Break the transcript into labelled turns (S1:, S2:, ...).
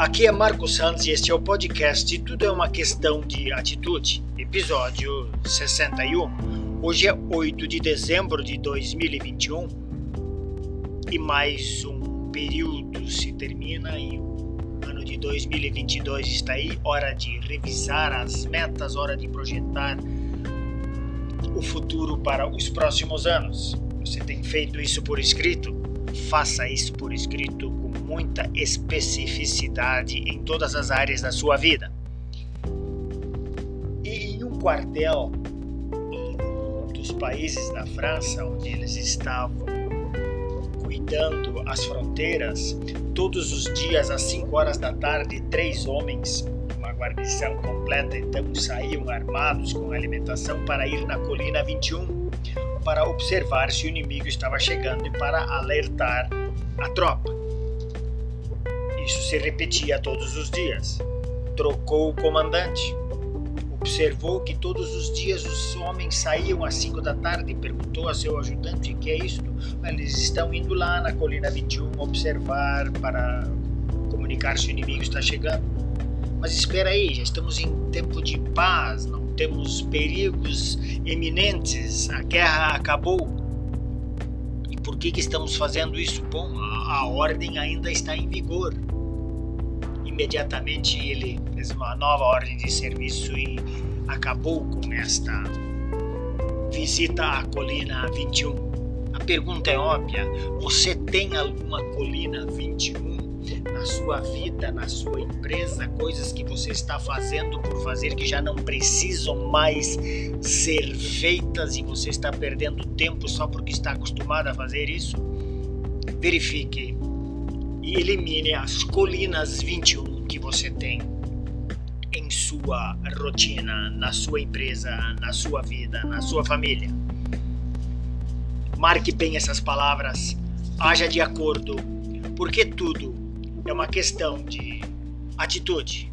S1: Aqui é Marcos Santos e este é o podcast Tudo é uma Questão de Atitude, episódio 61. Hoje é 8 de dezembro de 2021 e mais um período se termina e o ano de 2022 está aí. Hora de revisar as metas, hora de projetar o futuro para os próximos anos. Você tem feito isso por escrito? Faça isso por escrito muita especificidade em todas as áreas da sua vida. E em um quartel dos países da França onde eles estavam cuidando as fronteiras, todos os dias às 5 horas da tarde, três homens, uma guarnição completa, então saíam armados com alimentação para ir na colina 21 para observar se o inimigo estava chegando e para alertar a tropa. Isso se repetia todos os dias. Trocou o comandante. Observou que todos os dias os homens saíam às 5 da tarde e perguntou a seu ajudante: que é isto? Eles estão indo lá na colina 21 observar para comunicar se o inimigo está chegando. Mas espera aí, já estamos em tempo de paz, não temos perigos eminentes, a guerra acabou. E por que, que estamos fazendo isso? Bom, a, a ordem ainda está em vigor. Imediatamente ele fez uma nova ordem de serviço e acabou com esta visita à colina 21. A pergunta é óbvia: você tem alguma colina 21 na sua vida, na sua empresa, coisas que você está fazendo por fazer que já não precisam mais ser feitas e você está perdendo tempo só porque está acostumado a fazer isso? Verifique e elimine as colinas 21 que você tem em sua rotina, na sua empresa, na sua vida, na sua família. Marque bem essas palavras, haja de acordo, porque tudo é uma questão de atitude.